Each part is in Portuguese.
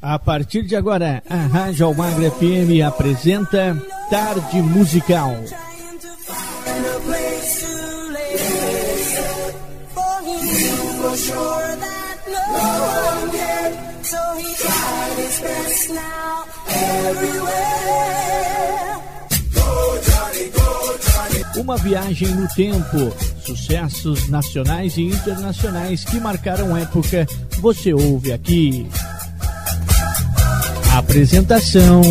A partir de agora, a Rádio Almagra FM apresenta Tarde Musical. Uma viagem no tempo, sucessos nacionais e internacionais que marcaram época, você ouve aqui. Apresentação: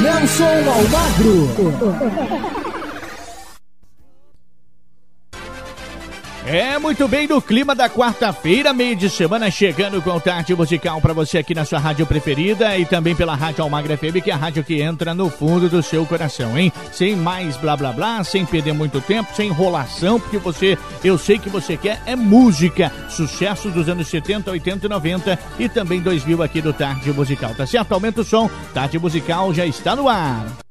Nelson Almagro. É muito bem no clima da quarta-feira, meio de semana, chegando com tarde musical para você aqui na sua rádio preferida e também pela Rádio Almagra FM, que é a rádio que entra no fundo do seu coração, hein? Sem mais blá blá blá, sem perder muito tempo, sem enrolação, porque você, eu sei que você quer é música, sucesso dos anos 70, 80 e 90 e também 2000 aqui do Tarde Musical, tá certo? Aumenta o som, Tarde Musical já está no ar.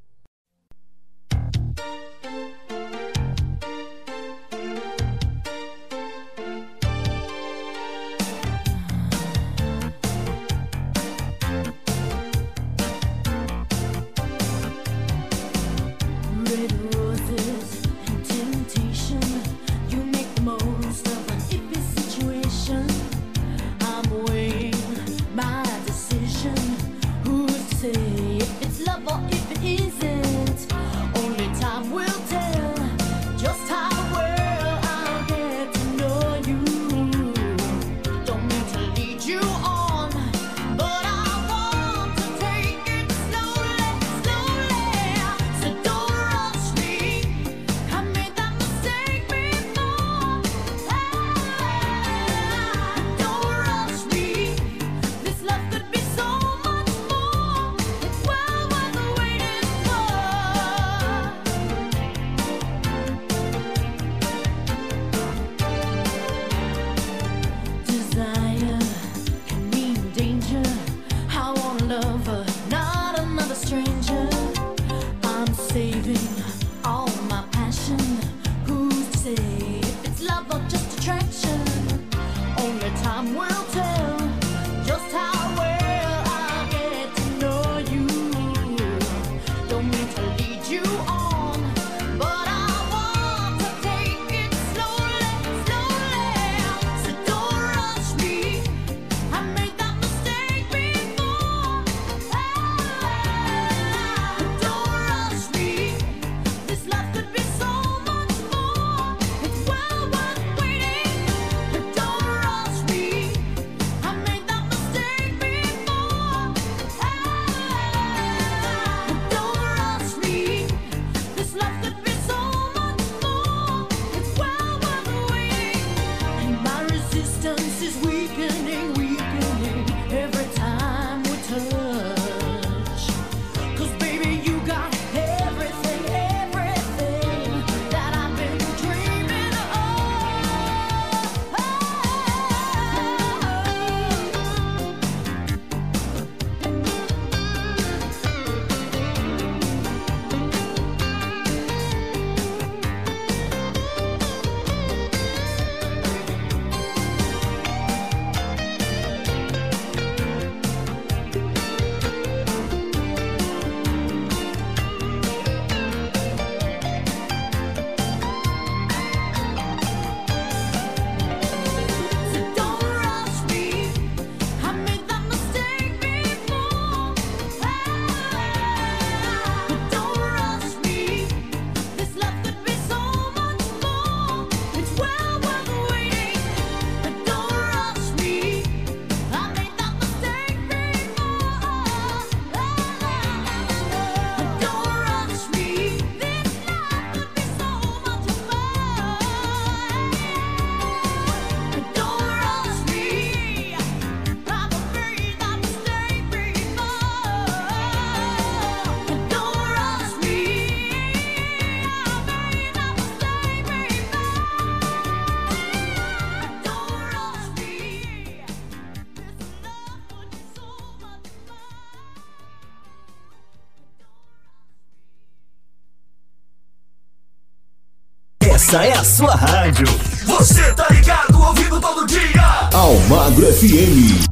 Essa é a sua rádio. Você tá ligado, ouvindo todo dia. Almagro FM.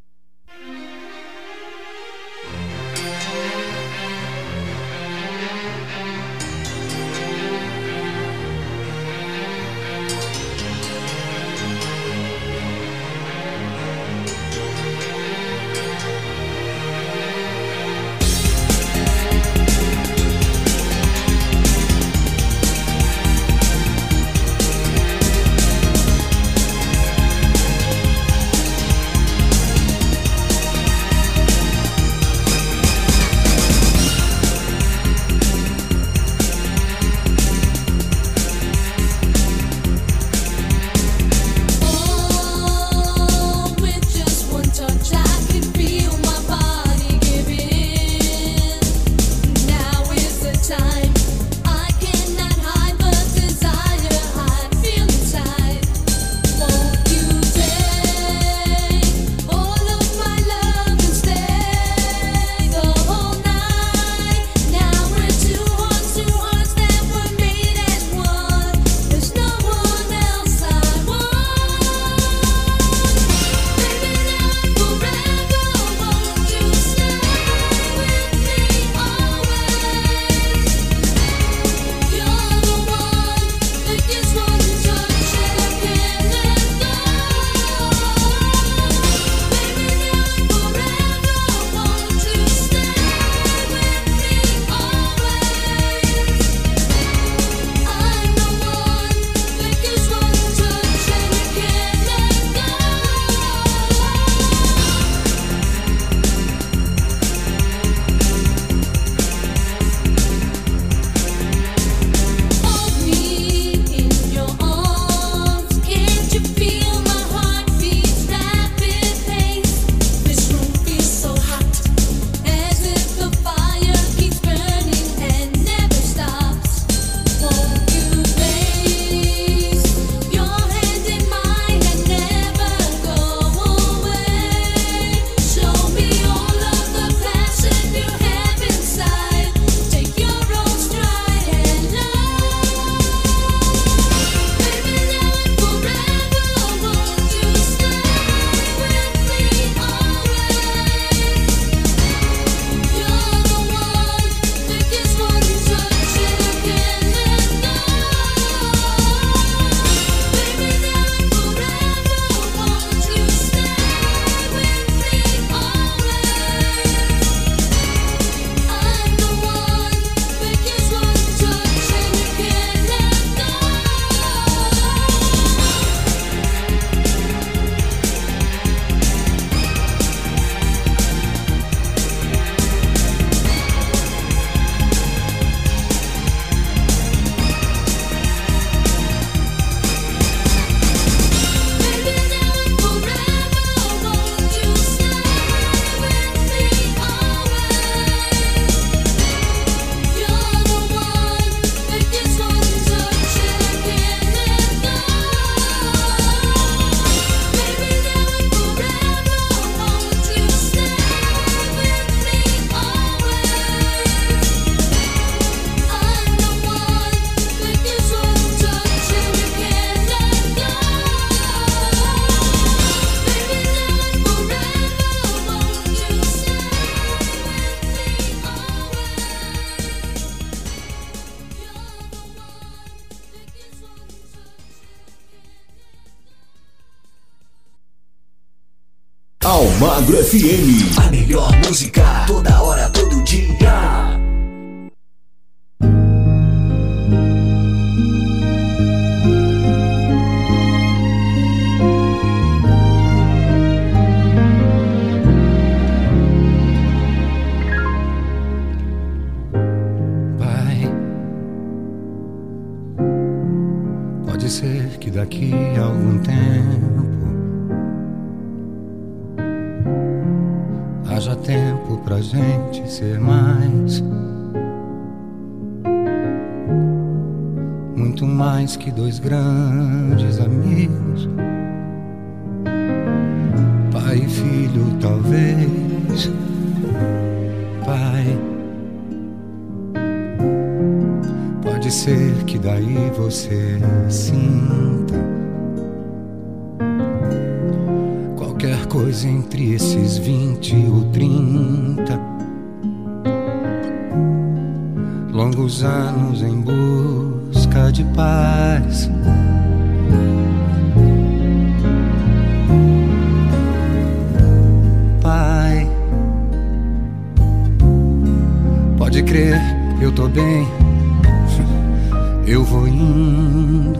Pode crer, eu tô bem. Eu vou indo,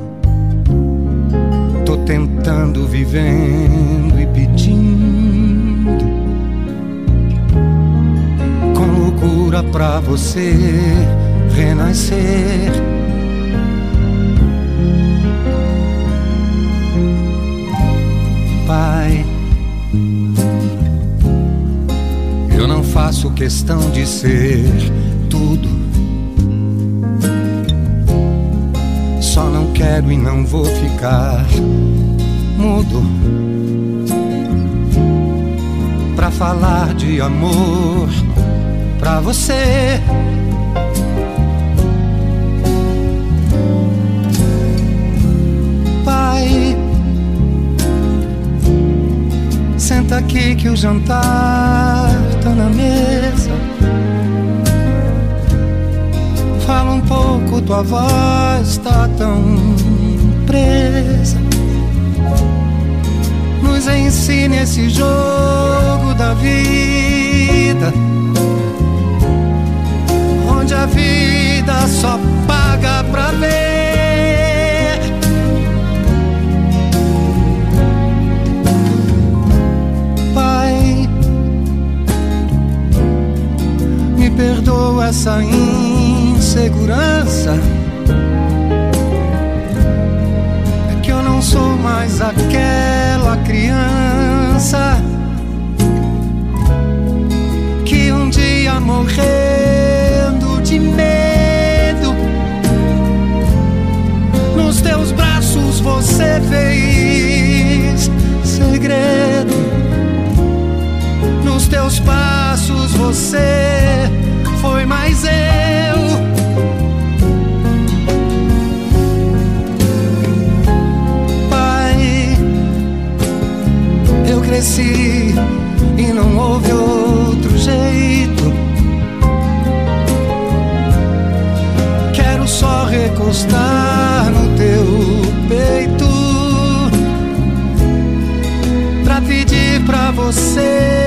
tô tentando, vivendo e pedindo com loucura pra você renascer. Pai, eu não faço questão de ser tudo. Só não quero e não vou ficar mudo pra falar de amor pra você. Pai, senta aqui que o jantar tá na mesa. Fala um pouco, tua voz tá tão presa. Nos ensine esse jogo da vida, onde a vida só paga pra ver. Pai, me perdoa essa insegurança. É que eu não sou mais aquela criança que um dia morrendo de medo nos teus braços você fez segredo nos teus passos você foi mais eu. E não houve outro jeito. Quero só recostar no teu peito pra pedir pra você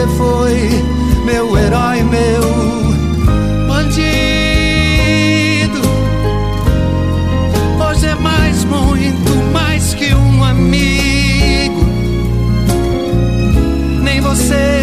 você foi meu herói, meu bandido. Hoje é mais, muito mais que um amigo. Nem você,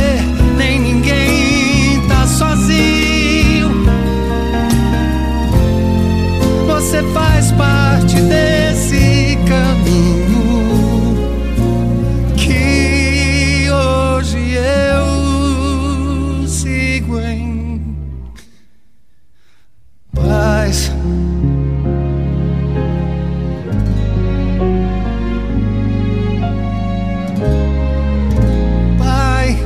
Pai,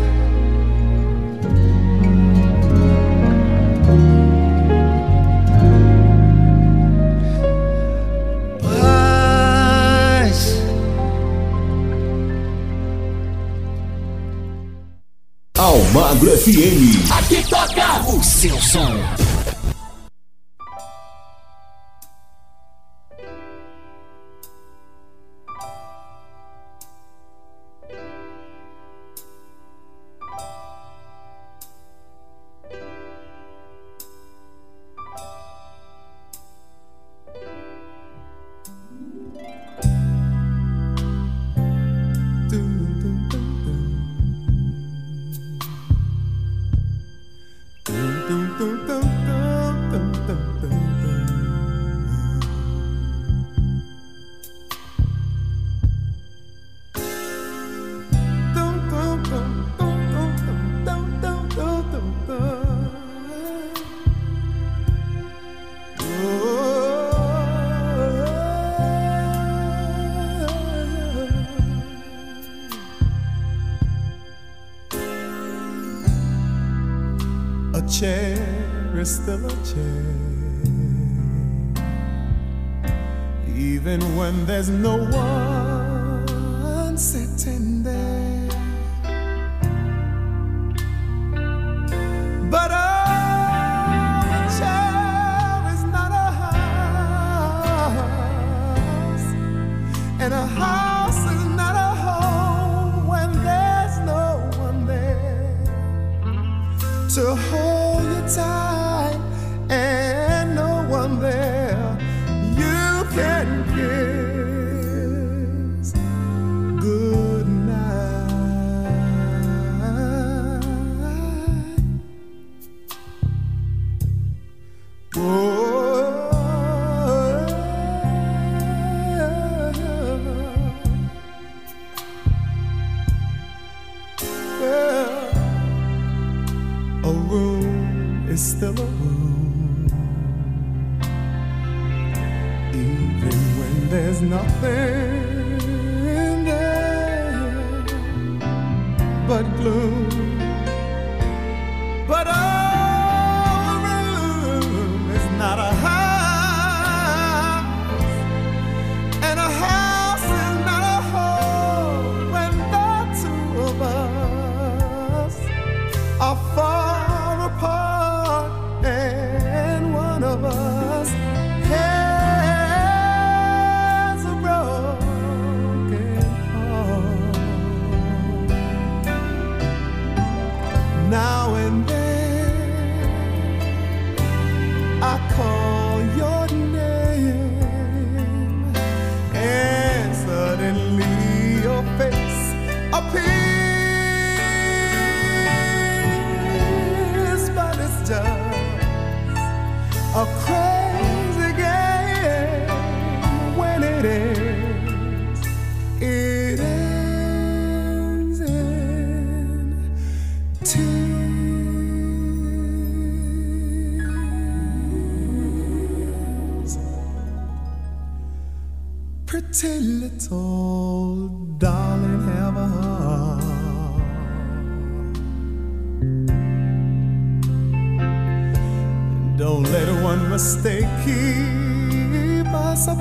paz. Almagro FM. Aqui toca o seu som.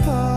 apart.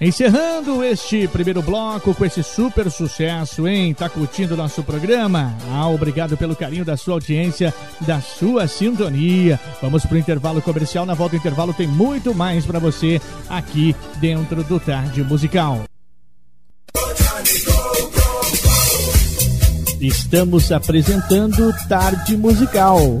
Encerrando este primeiro bloco com esse super sucesso, hein? Tá curtindo nosso programa? Ah, obrigado pelo carinho da sua audiência, da sua sintonia. Vamos pro intervalo comercial. Na volta do intervalo tem muito mais para você aqui dentro do Tarde Musical. Estamos apresentando Tarde Musical.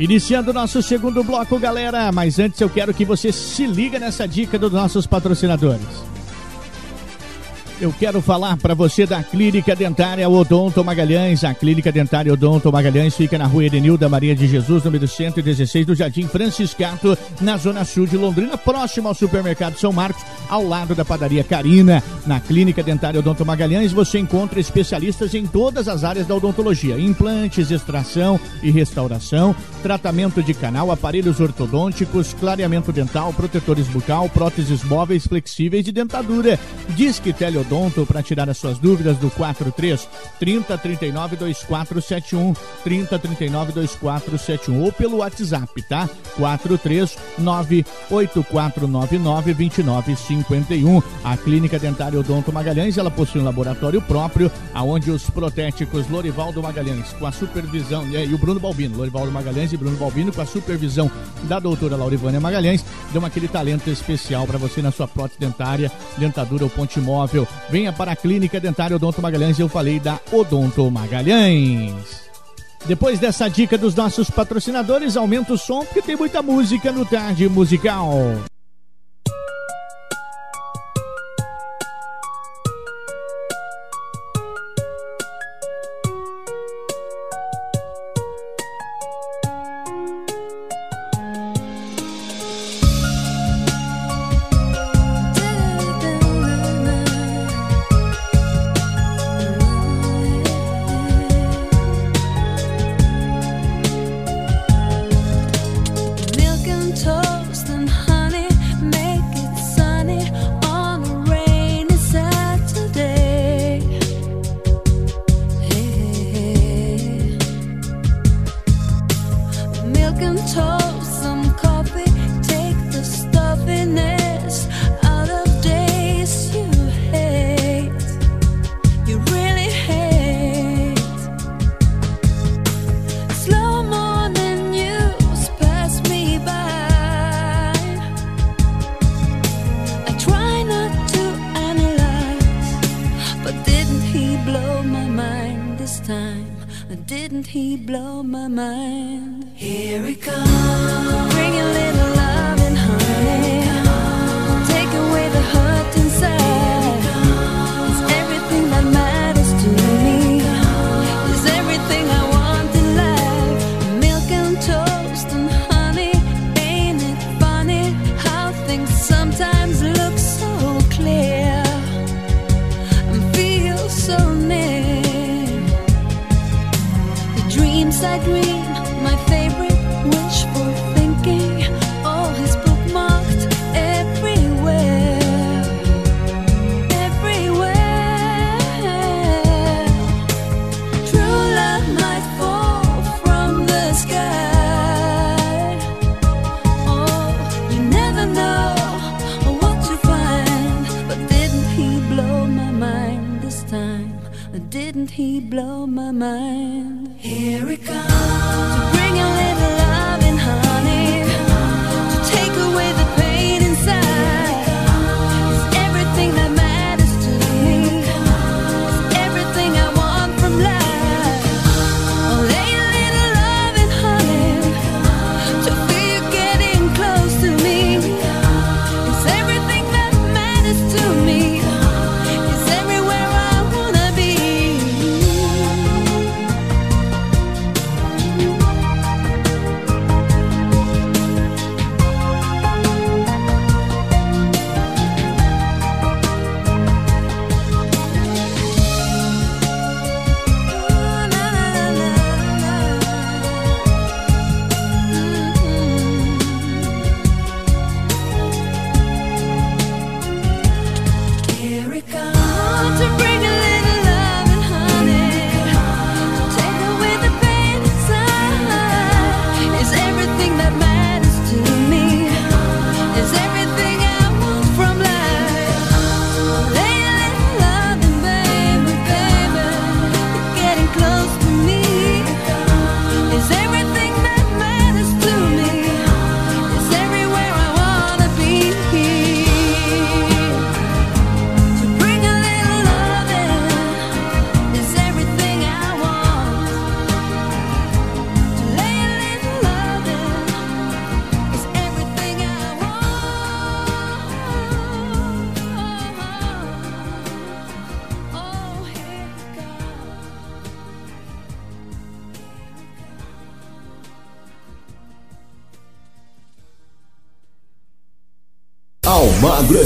Iniciando nosso segundo bloco, galera. Mas antes eu quero que você se liga nessa dica dos nossos patrocinadores. Eu quero falar para você da Clínica Dentária Odonto Magalhães. A Clínica Dentária Odonto Magalhães fica na rua Edenilda Maria de Jesus, número 116 do Jardim Franciscato, na zona sul de Londrina, próximo ao supermercado São Marcos, ao lado da padaria Carina. Na Clínica Dentária Odonto Magalhães você encontra especialistas em todas as áreas da odontologia: implantes, extração e restauração, tratamento de canal, aparelhos ortodônticos, clareamento dental, protetores bucal, próteses móveis flexíveis e dentadura. Disque Teleodonto para tirar as suas dúvidas do 43 30 39 2471 30 39 2471 ou pelo WhatsApp, tá? 43 98499 2951. A Clínica Dentária Odonto Magalhães, ela possui um laboratório próprio, aonde os protéticos Lorivaldo Magalhães, com a supervisão, e o Bruno Balbino, Lorivaldo Magalhães e Bruno Balbino, com a supervisão da doutora Laurivânia Magalhães, dão aquele talento especial para você na sua prótese dentária, dentadura ou ponte móvel. Venha para a Clínica Dentária Odonto Magalhães, eu falei da Odonto Magalhães. Depois dessa dica dos nossos patrocinadores, aumenta o som porque tem muita música no Tarde Musical.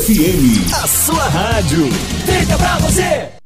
FM, a sua rádio. Feita pra você.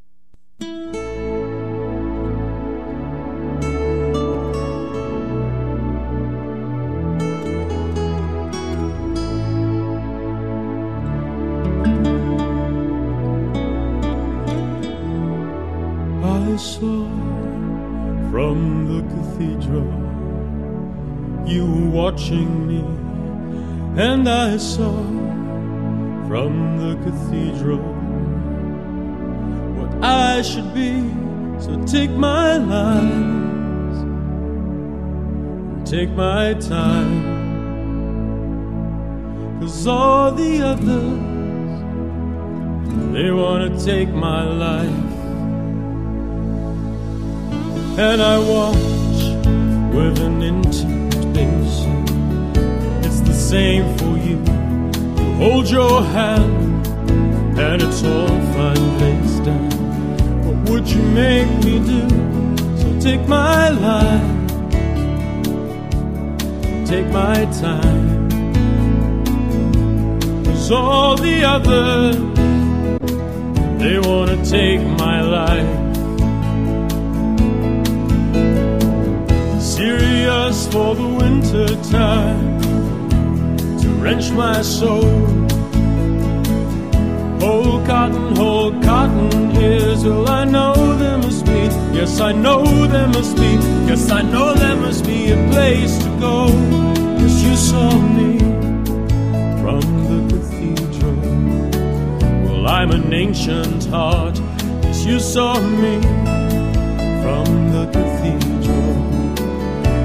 Take my time, cause all the others they wanna take my life. And I watch with an gaze. It's the same for you. You hold your hand, and it's all fine placed down. What would you make me do? So take my life, take my time. Cause all the others, they wanna take my life. serious for the winter time to wrench my soul. Whole cotton, whole cotton ears. Well, I know there must be, yes, I know there must be, yes, I know there must be a place go. You saw me from the cathedral. Well, I'm an ancient heart. Yes, you saw me from the cathedral.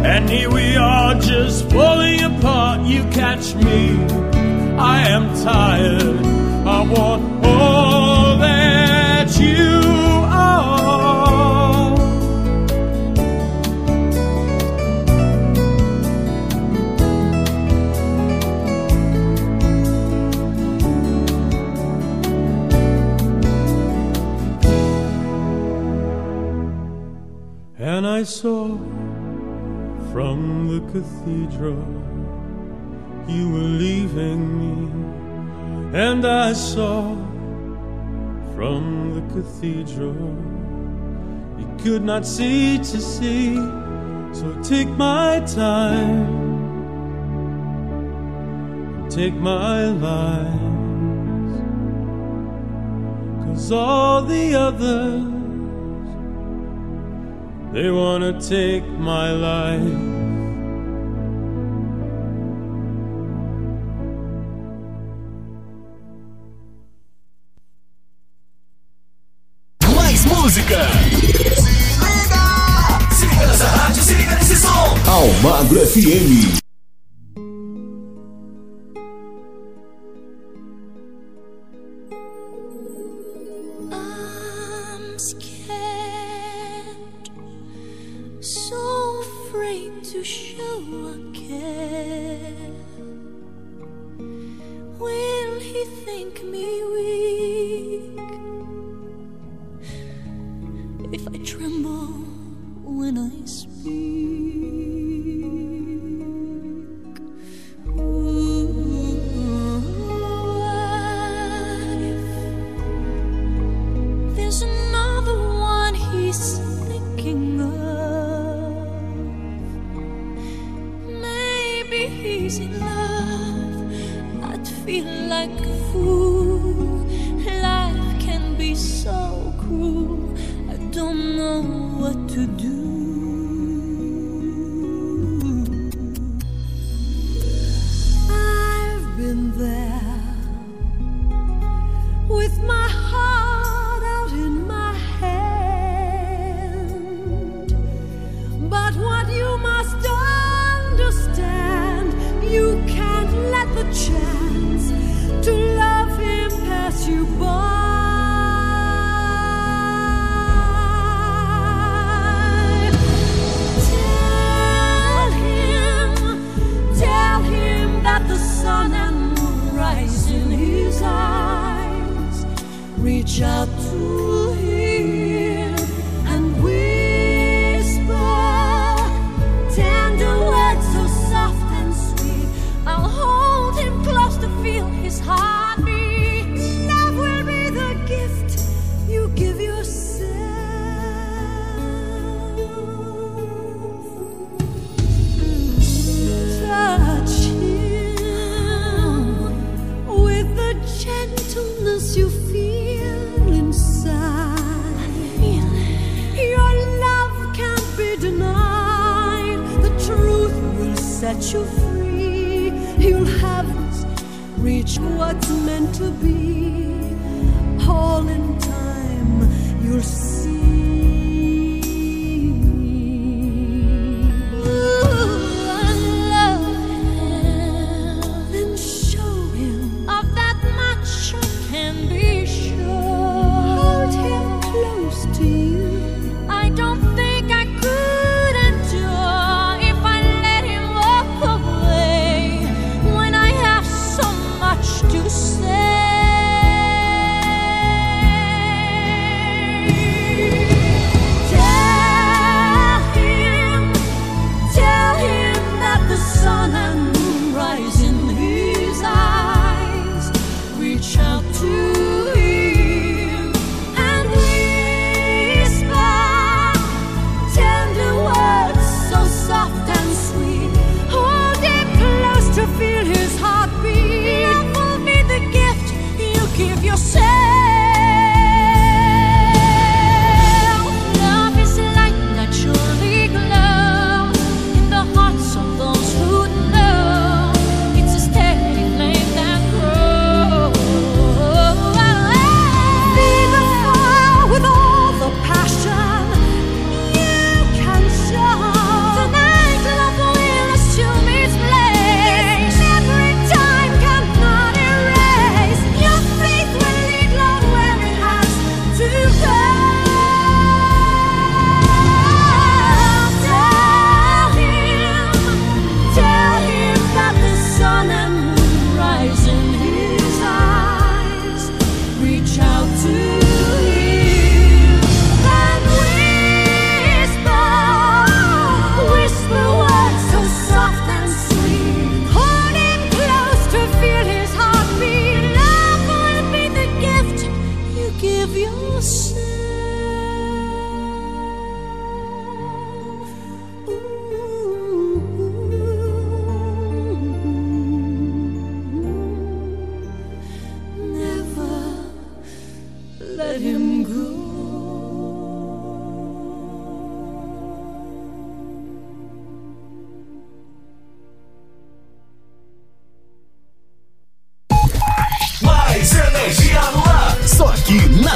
And here we are just falling apart. You catch me. I am tired. I want I saw from the cathedral you were leaving me, and I saw from the cathedral you could not see to see. So take my time, take my lies, cause all the others They wanna take my life. Mais música. Se liga, se liga nessa rádio, se liga nesse som. Almagro FM.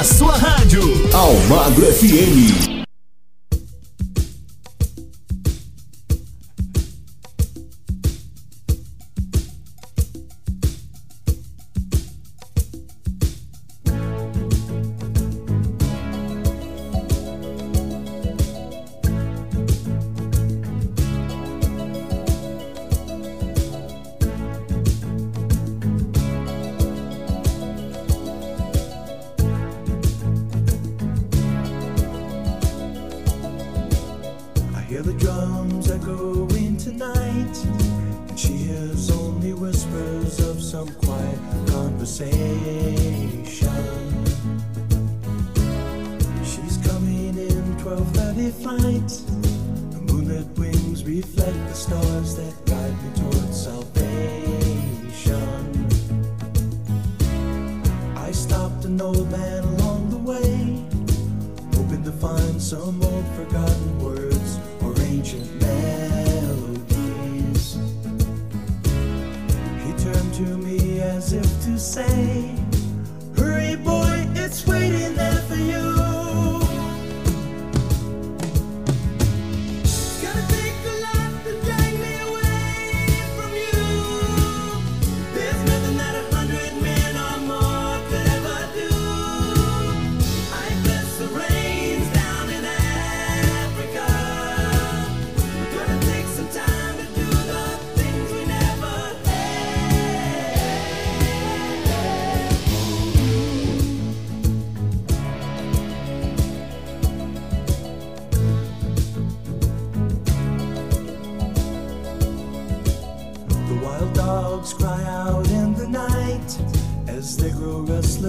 sua rádio. Almagro FM.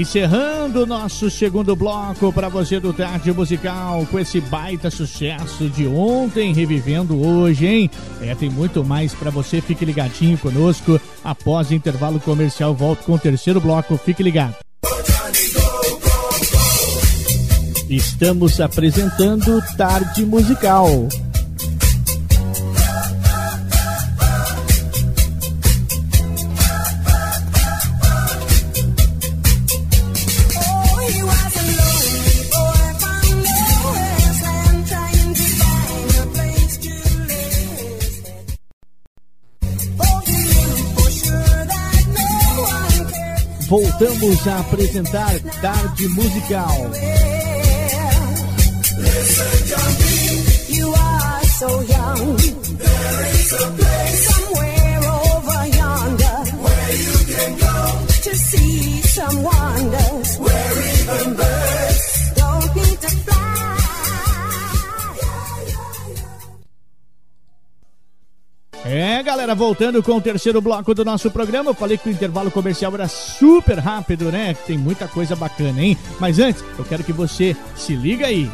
Encerrando o nosso segundo bloco para você do Tarde Musical com esse baita sucesso de ontem, revivendo hoje, hein? É, tem muito mais para você, fique ligadinho conosco. Após o intervalo comercial, volto com o terceiro bloco, fique ligado. Estamos apresentando Tarde Musical. Voltamos a apresentar Tarde Musical. You are so young. There is a É, galera, voltando com o terceiro bloco do nosso programa. Eu falei que o intervalo comercial era super rápido, né? Tem muita coisa bacana, hein? Mas antes, eu quero que você se liga aí.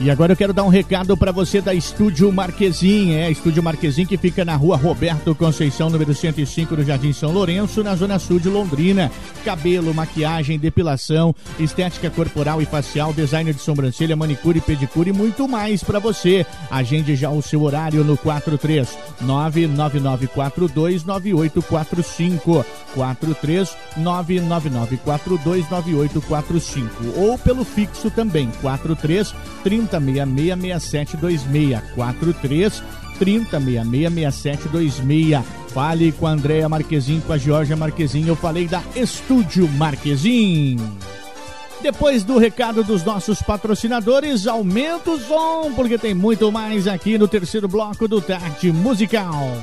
E agora eu quero dar um recado para você da Estúdio Marquezim. É, Estúdio Marquezim que fica na rua Roberto Conceição, número 105, no Jardim São Lourenço, na zona sul de Londrina. Cabelo, maquiagem, depilação, estética corporal e facial, design de sobrancelha, manicure, pedicure e muito mais para você. Agende já o seu horário no 43 999429845. 43 999429845 ou pelo fixo também 43 30666726 43 30666726 Fale com a Andréa Marquezin, com a Georgia Marquezin. Eu falei da Estúdio Marquezin. Depois do recado dos nossos patrocinadores, aumenta o som, porque tem muito mais aqui no terceiro bloco do Tarde Musical.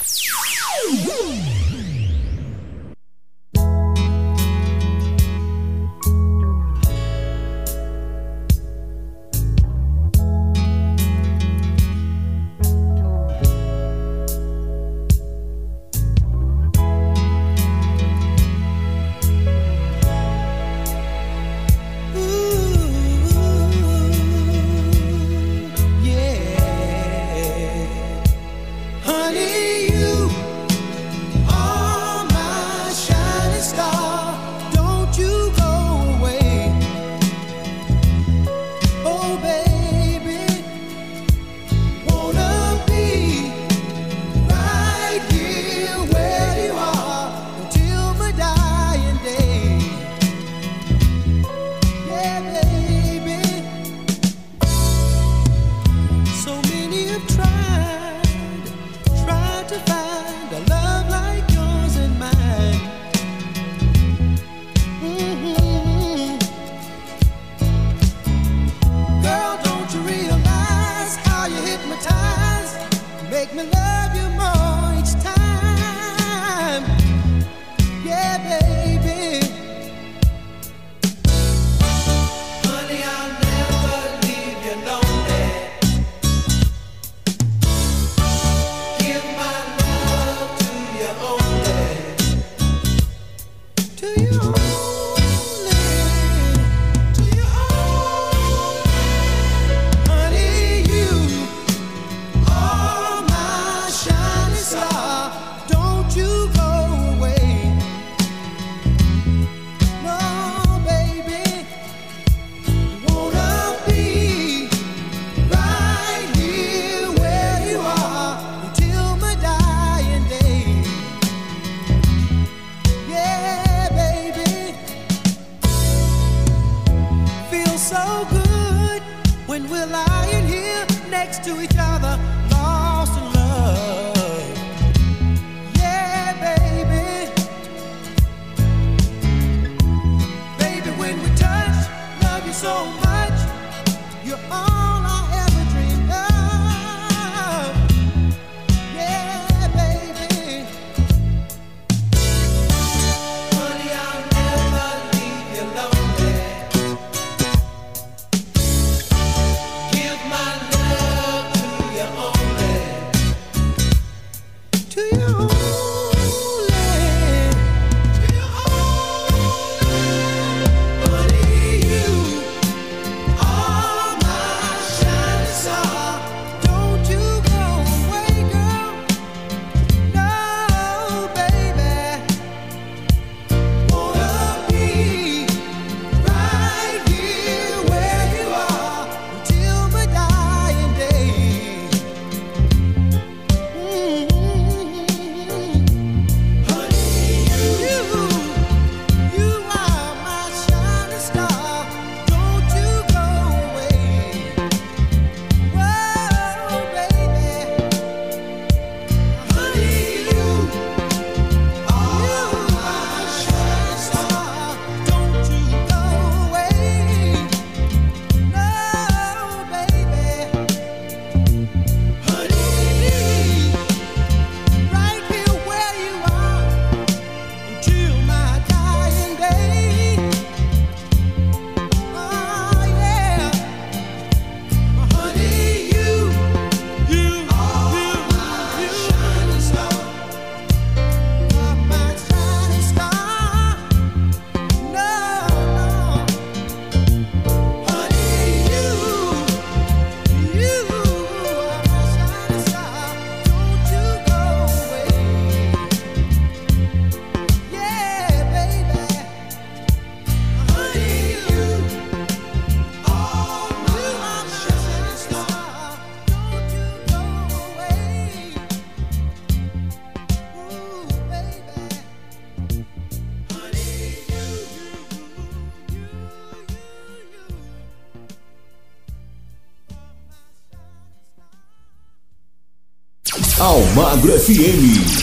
FM.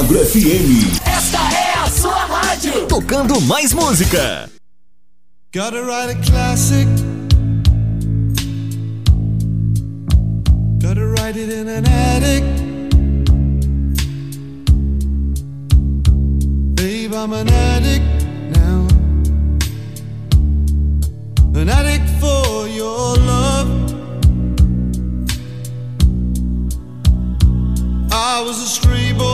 Agro FM. Esta é a sua rádio. Tocando mais música. Gotta write a classic. Gotta write it in an attic. Babe, I'm an addict now. An addict for your love. I was a street boy.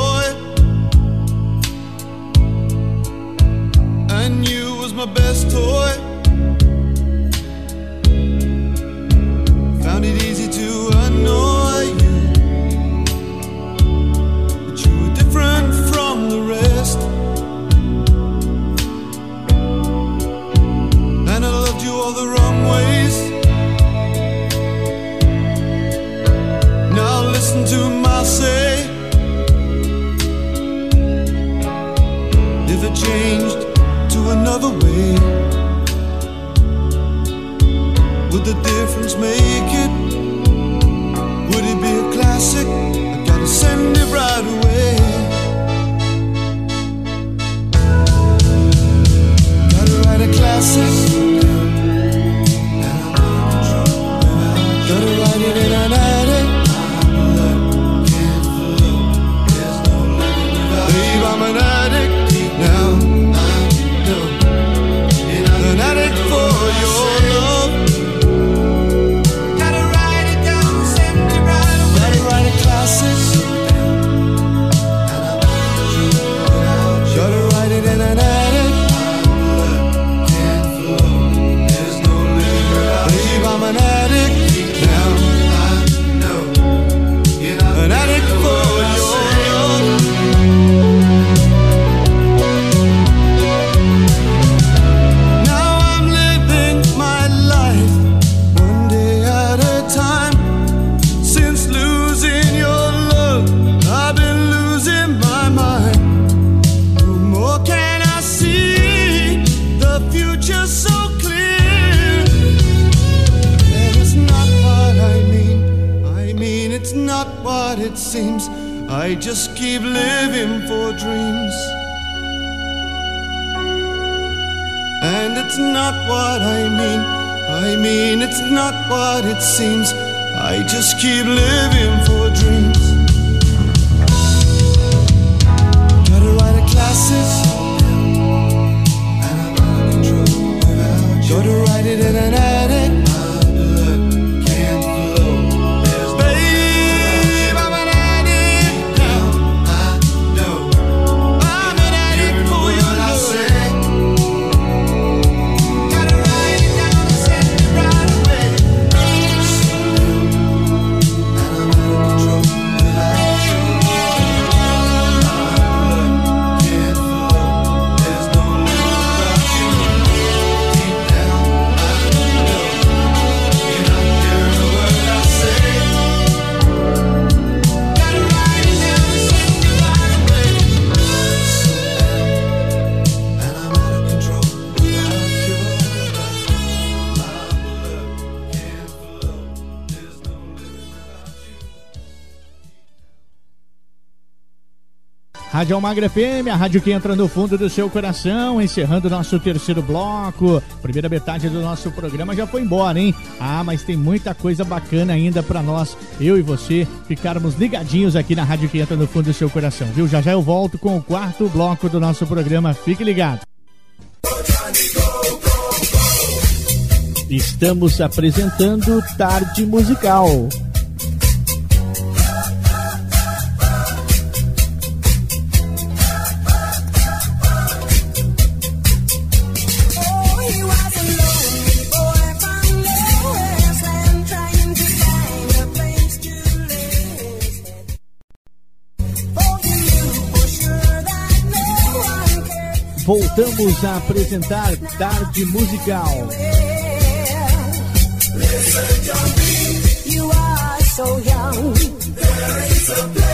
Rádio Almagra FM, a rádio que entra no fundo do seu coração, encerrando nosso terceiro bloco. Primeira metade do nosso programa já foi embora, hein? Ah, mas tem muita coisa bacana ainda para nós, eu e você, ficarmos ligadinhos aqui na rádio que entra no fundo do seu coração, viu? Já já eu volto com o quarto bloco do nosso programa. Fique ligado. Estamos apresentando Tarde Musical. voltamos a apresentar Tarde Musical. Listen to me. You are so young. There is a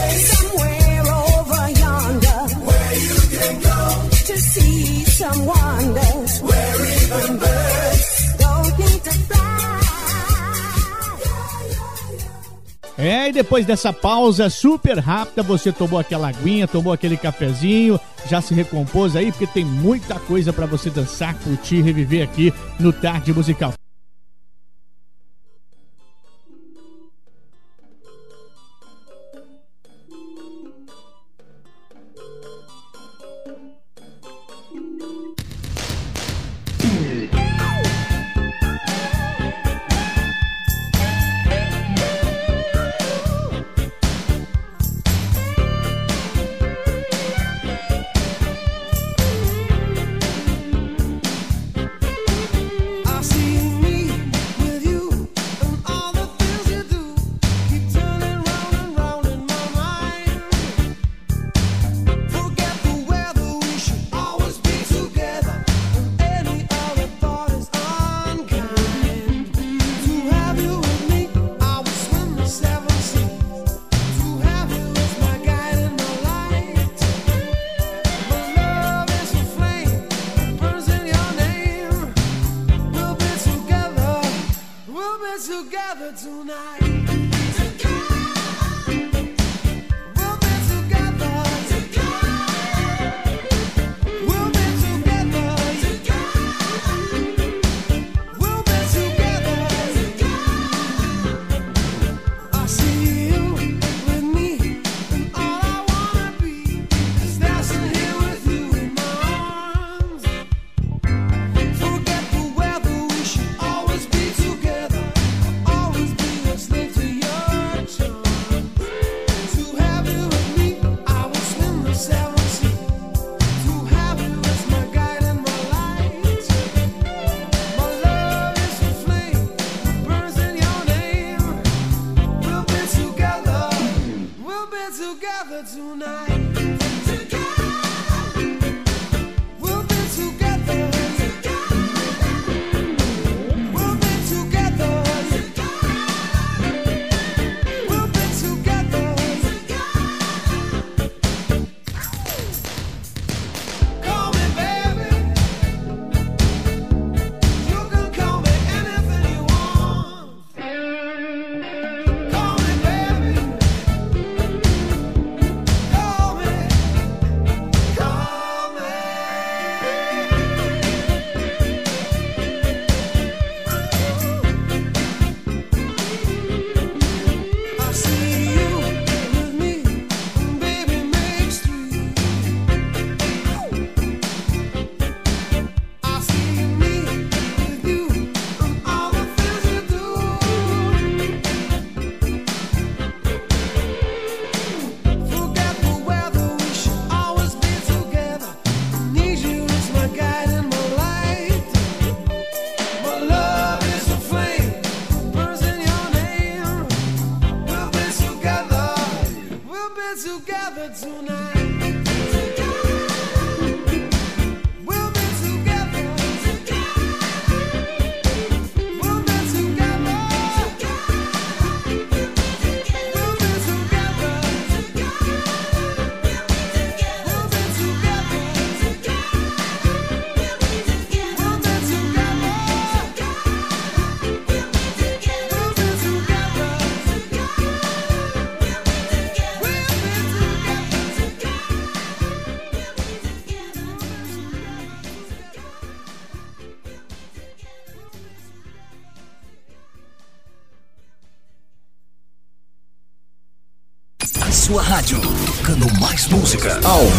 É, e depois dessa pausa super rápida, você tomou aquela aguinha, tomou aquele cafezinho, já se recompôs aí, porque tem muita coisa para você dançar, curtir, reviver aqui no Tarde Musical.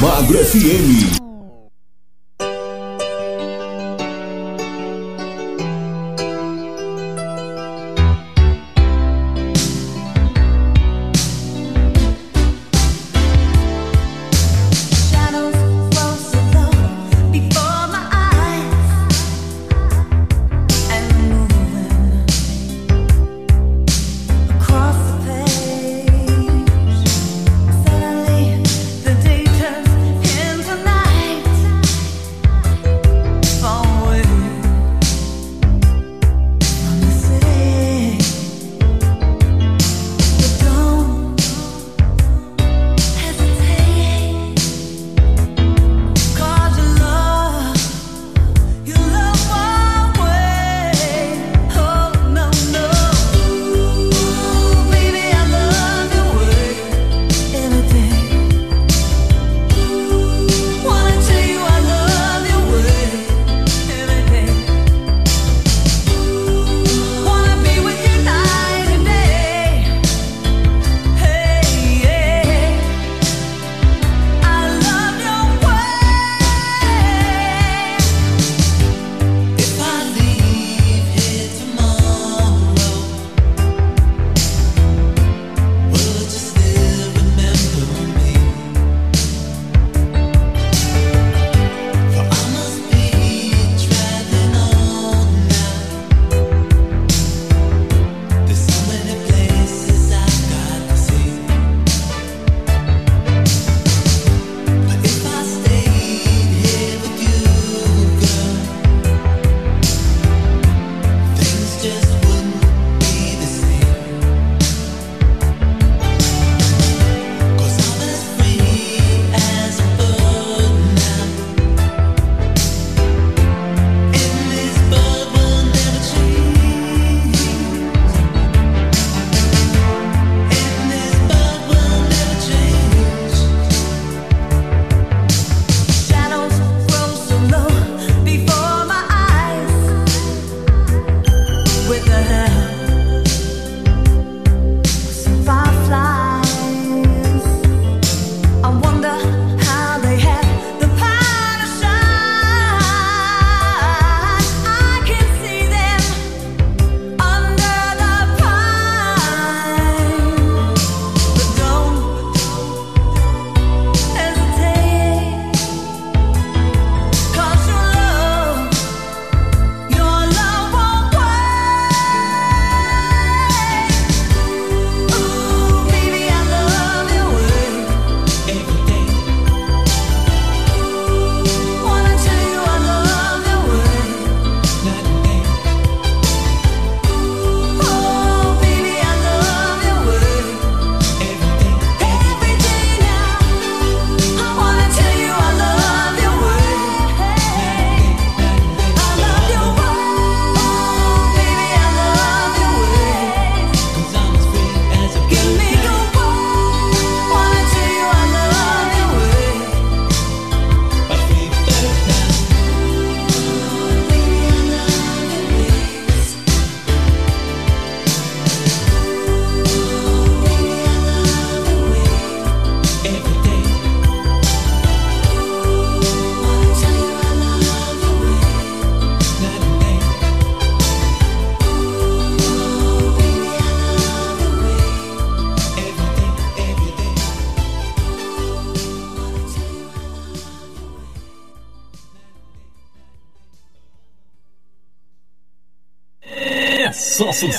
Almagro FM.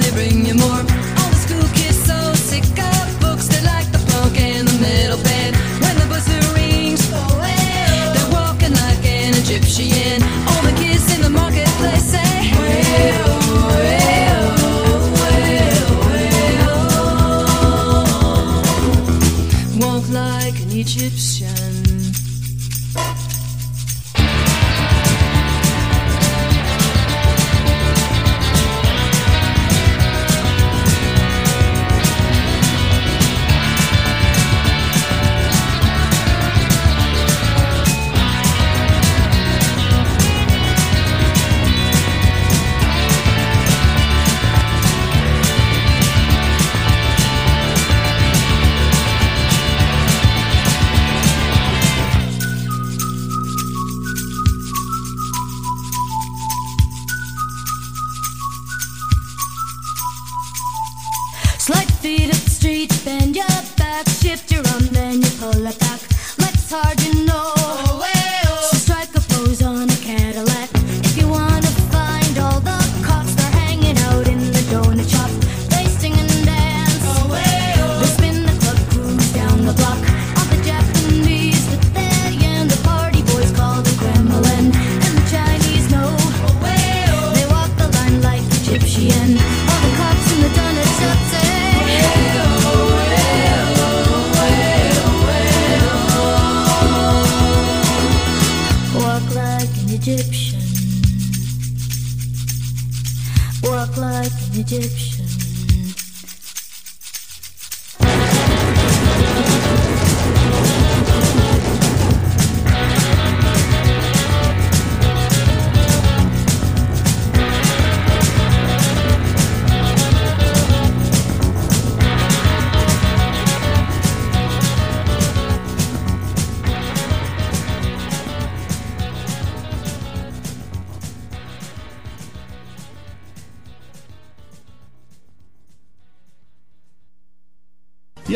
living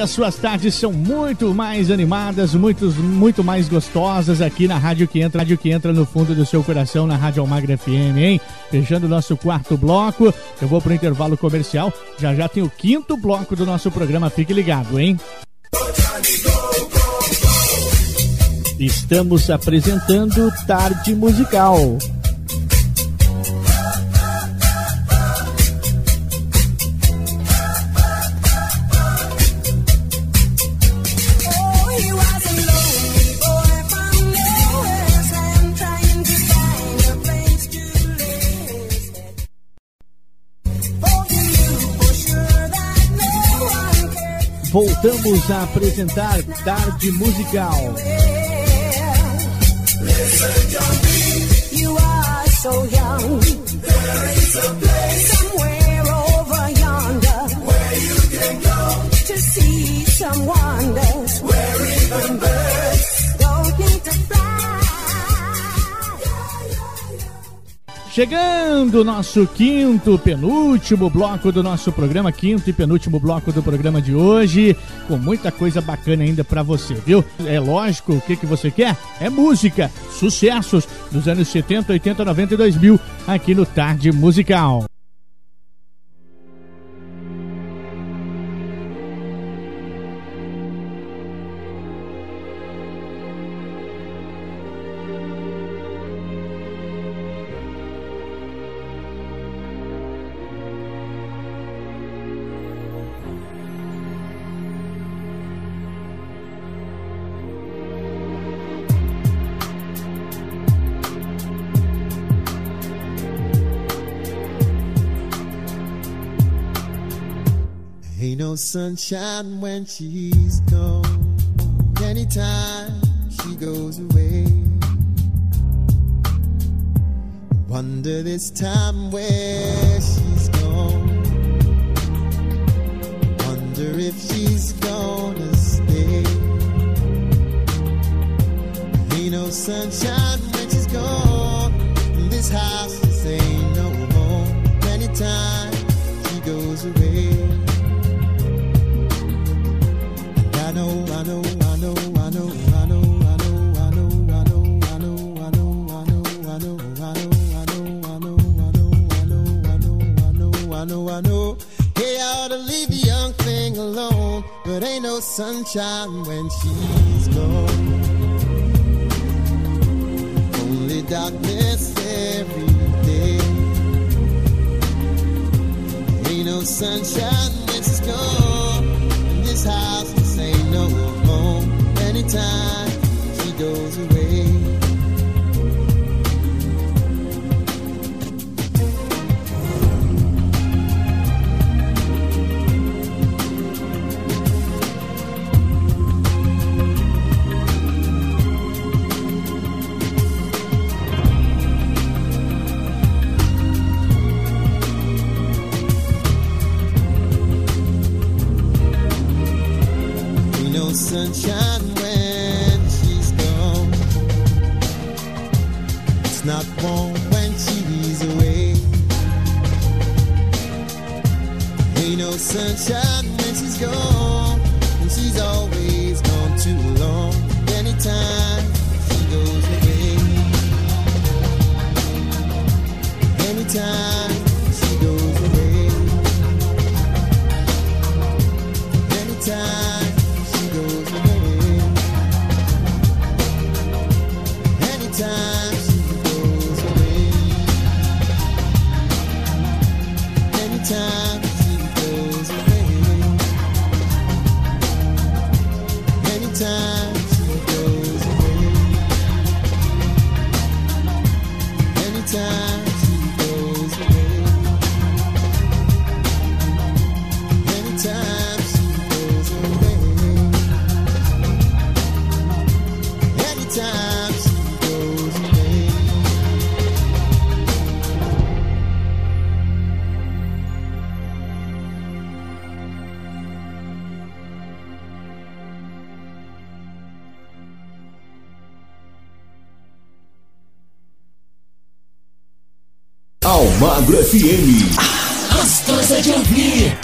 as suas tardes são muito mais animadas, muito, muito mais gostosas aqui na Rádio que entra, Rádio que entra no fundo do seu coração, na Rádio Almagra FM, hein? Fechando o nosso quarto bloco, eu vou pro intervalo comercial. Já já tem o quinto bloco do nosso programa, fique ligado, hein? Estamos apresentando Tarde Musical. Voltamos a apresentar Tarde Musical. Chegando o nosso quinto, penúltimo bloco do nosso programa, quinto e penúltimo bloco do programa de hoje, com muita coisa bacana ainda pra você, viu? É lógico, o que, que você quer? É música, sucessos dos anos 70, 80, 90 e 2000, aqui no Tarde Musical. No sunshine when she's gone. Anytime she goes away. Wonder this time where she's gone. Wonder if she's gonna stay. Ain't no sunshine when she's gone. This house just ain't no home. Anytime she goes away. Sunshine when she's gone. Only darkness every day. Ain't no sunshine when she's gone. time he goes away. Sunshine Almagro FM. Ah, Gostosa de ouvir.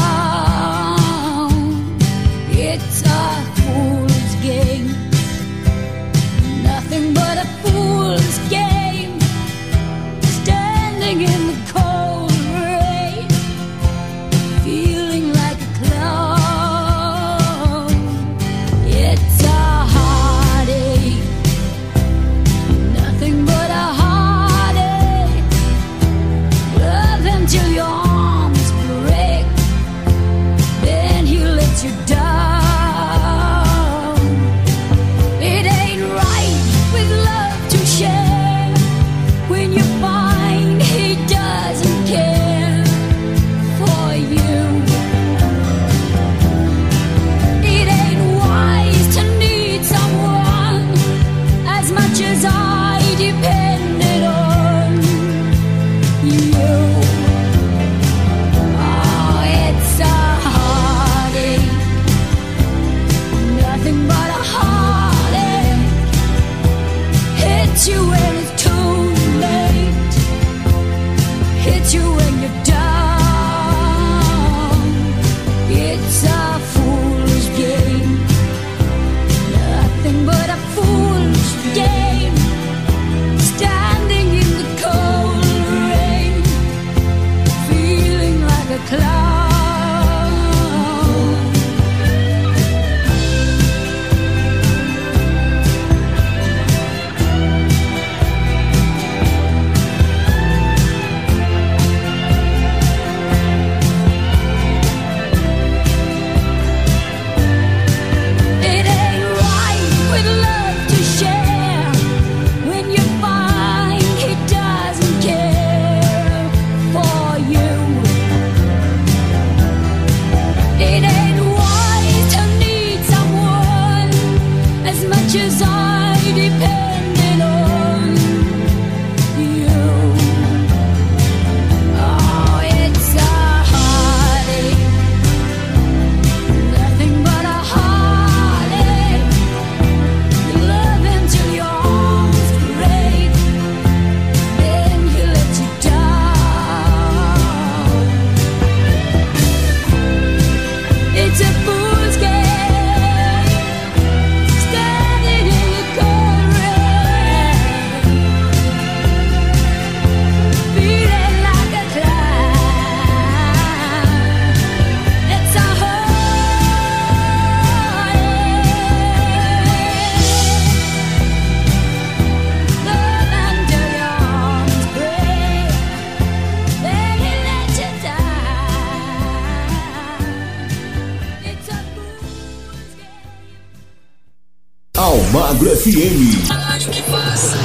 FM.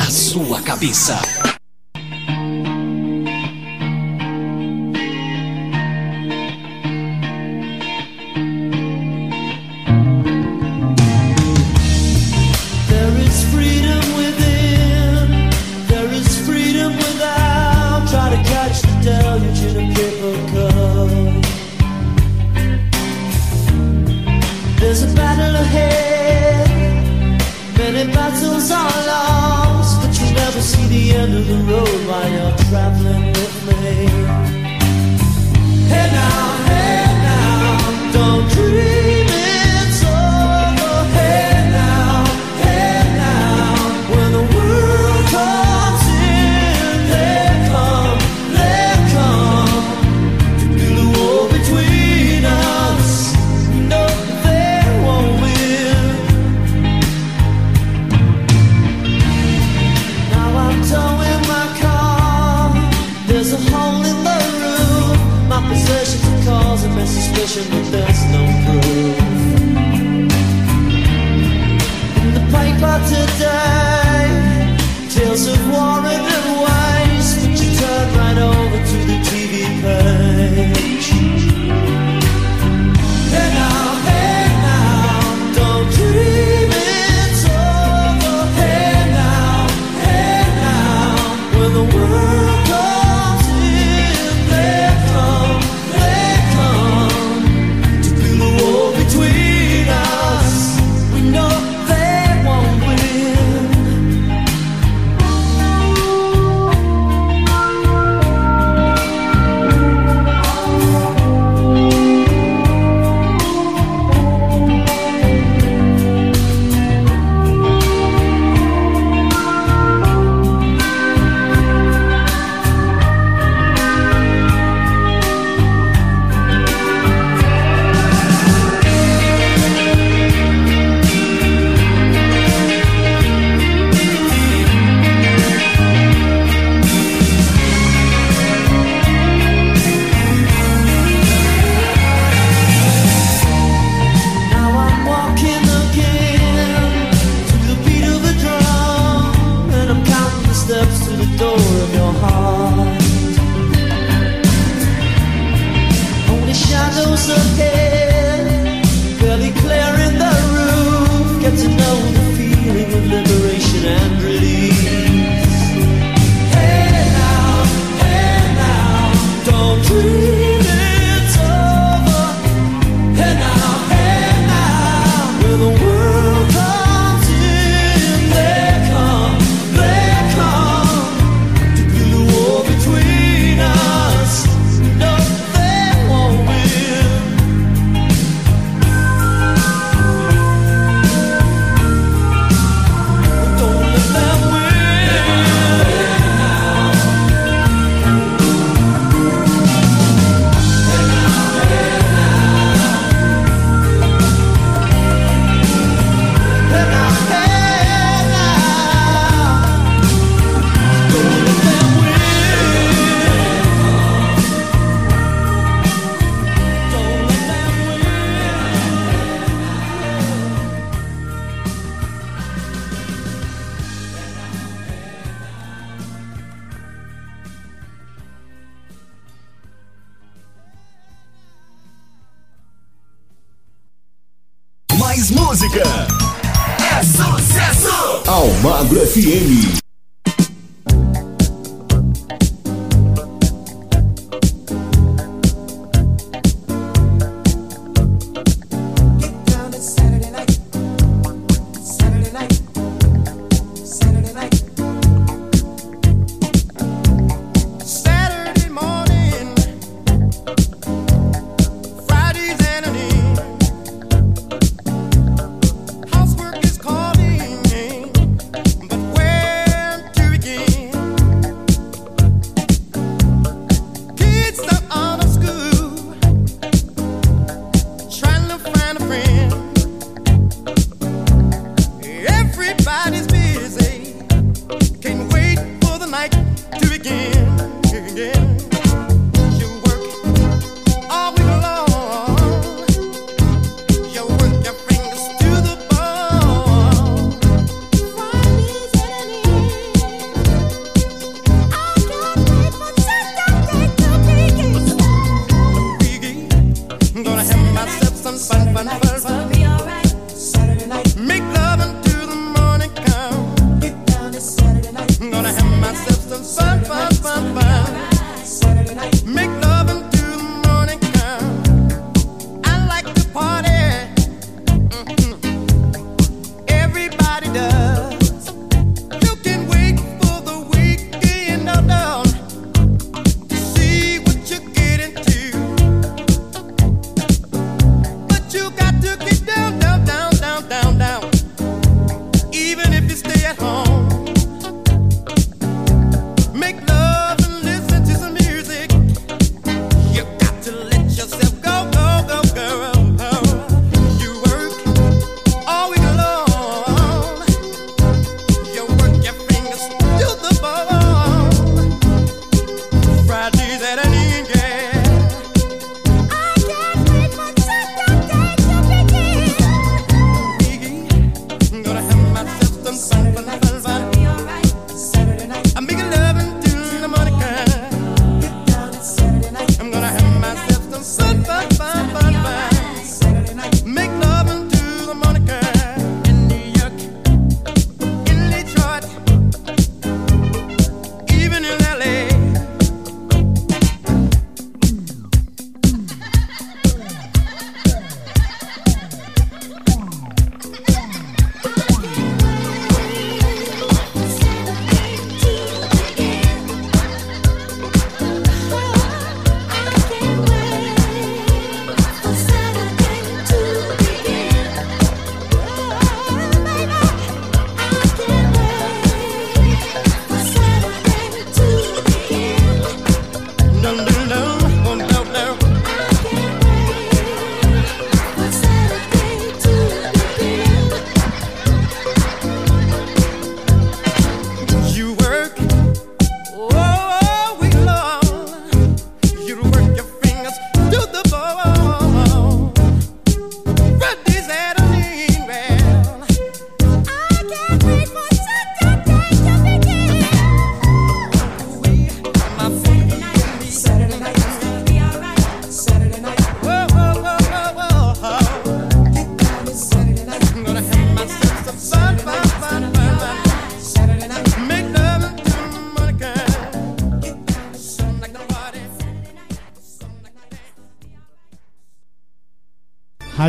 A sua cabeça.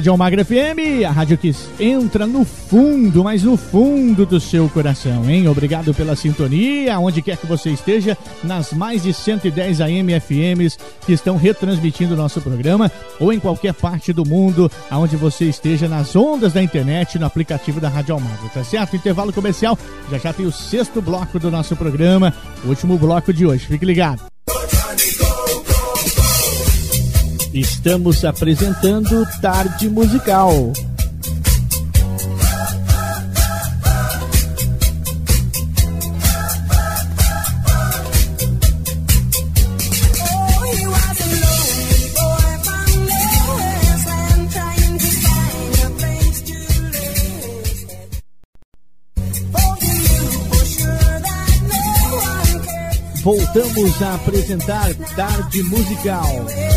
Rádio Almagra FM, a rádio que entra no fundo, mas no fundo do seu coração, hein? Obrigado pela sintonia, onde quer que você esteja, nas mais de 110 AM FMs que estão retransmitindo o nosso programa, ou em qualquer parte do mundo, aonde você esteja, nas ondas da internet, no aplicativo da Rádio Almagra, tá certo? Intervalo comercial, já já tem o sexto bloco do nosso programa, o último bloco de hoje, fique ligado. That no one cared Voltamos a apresentar Tarde Musical.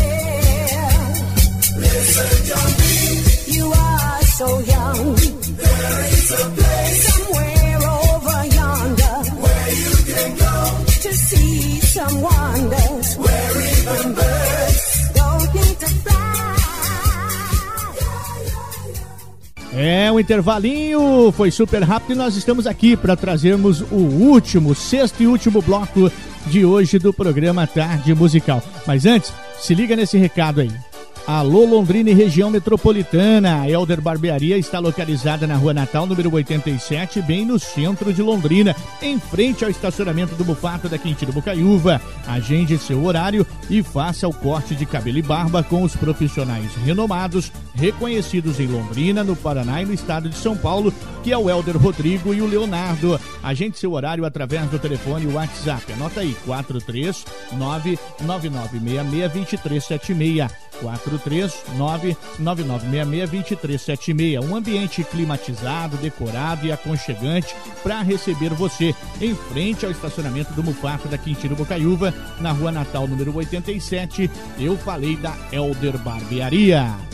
É, o intervalinho foi super rápido e nós estamos aqui para trazermos o último, sexto e último bloco de hoje do programa Tarde Musical. Mas antes, se liga nesse recado aí. Alô Londrina e região metropolitana. A Elder Barbearia está localizada na Rua Natal, número 87, bem no centro de Londrina, em frente ao estacionamento do Bufato da Quintino Bocaiúva. Agende seu horário e faça o corte de cabelo e barba com os profissionais renomados, reconhecidos em Londrina, no Paraná e no estado de São Paulo, que é o Elder Rodrigo e o Leonardo. Agende seu horário através do telefone e WhatsApp. Anota aí, 439 9966 439-9966-2376. Um ambiente climatizado, decorado e aconchegante para receber você em frente ao estacionamento do Mufato da Quintino Bocaiúva, na rua Natal número 87. Eu falei da Elder Barbearia.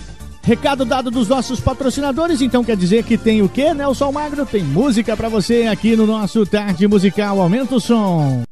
Recado dado dos nossos patrocinadores, então quer dizer que tem o quê, Nelson Magro? Tem música para você aqui no nosso Tarde Musical. Aumenta o som.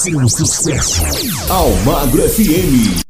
Seu sucesso. Almagro FM.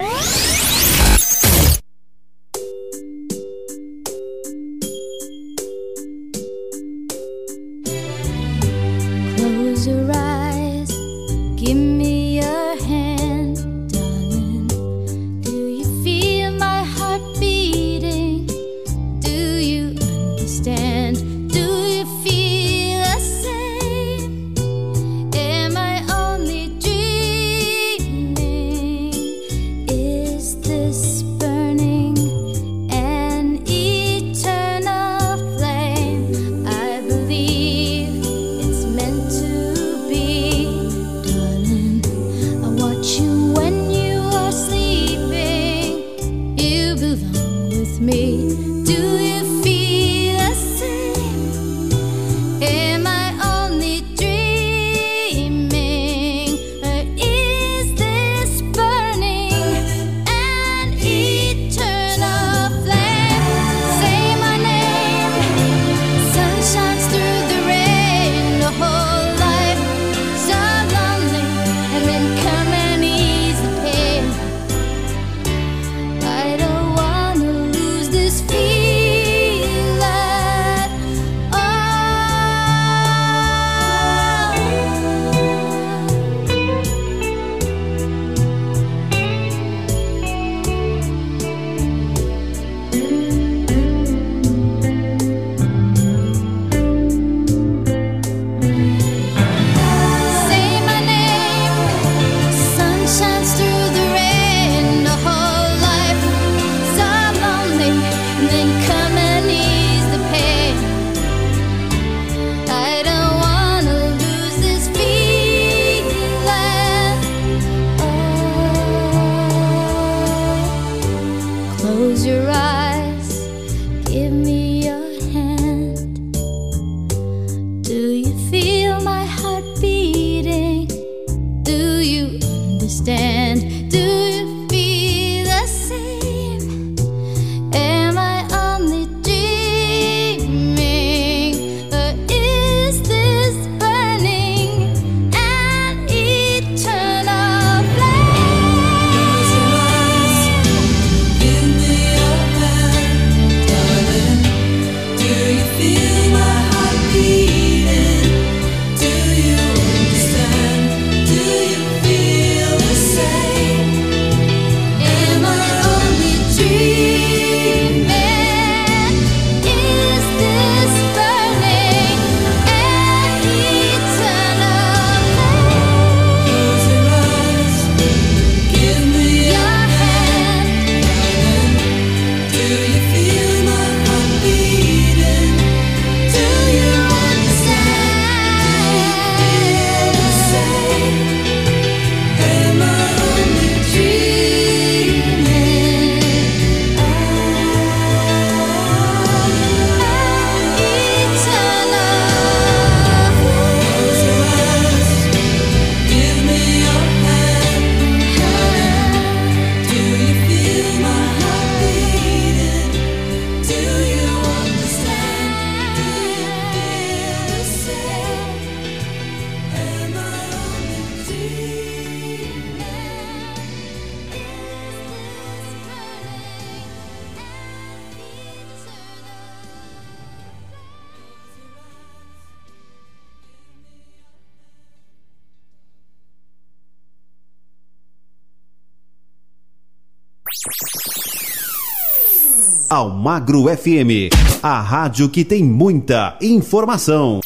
Almagro FM, a rádio que tem muita informação.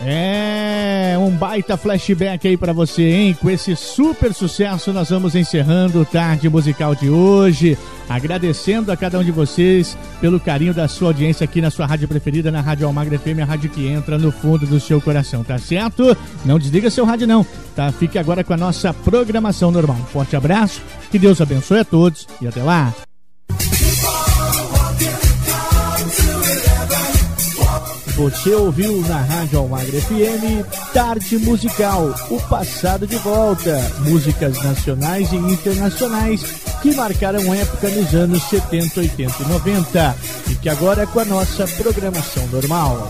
É, um baita flashback aí para você, hein? Com esse super sucesso nós vamos encerrando o tarde musical de hoje agradecendo a cada um de vocês pelo carinho da sua audiência aqui na sua rádio preferida, na Rádio Almagra FM, a rádio que entra no fundo do seu coração, tá certo? Não desliga seu rádio não, tá? Fique agora com a nossa programação normal. Um forte abraço, que Deus abençoe a todos e até lá! Você ouviu na Rádio Almagre FM Tarde Musical, o passado de volta, músicas nacionais e internacionais que marcaram época nos anos 70, 80 e 90 e que agora é com a nossa programação normal.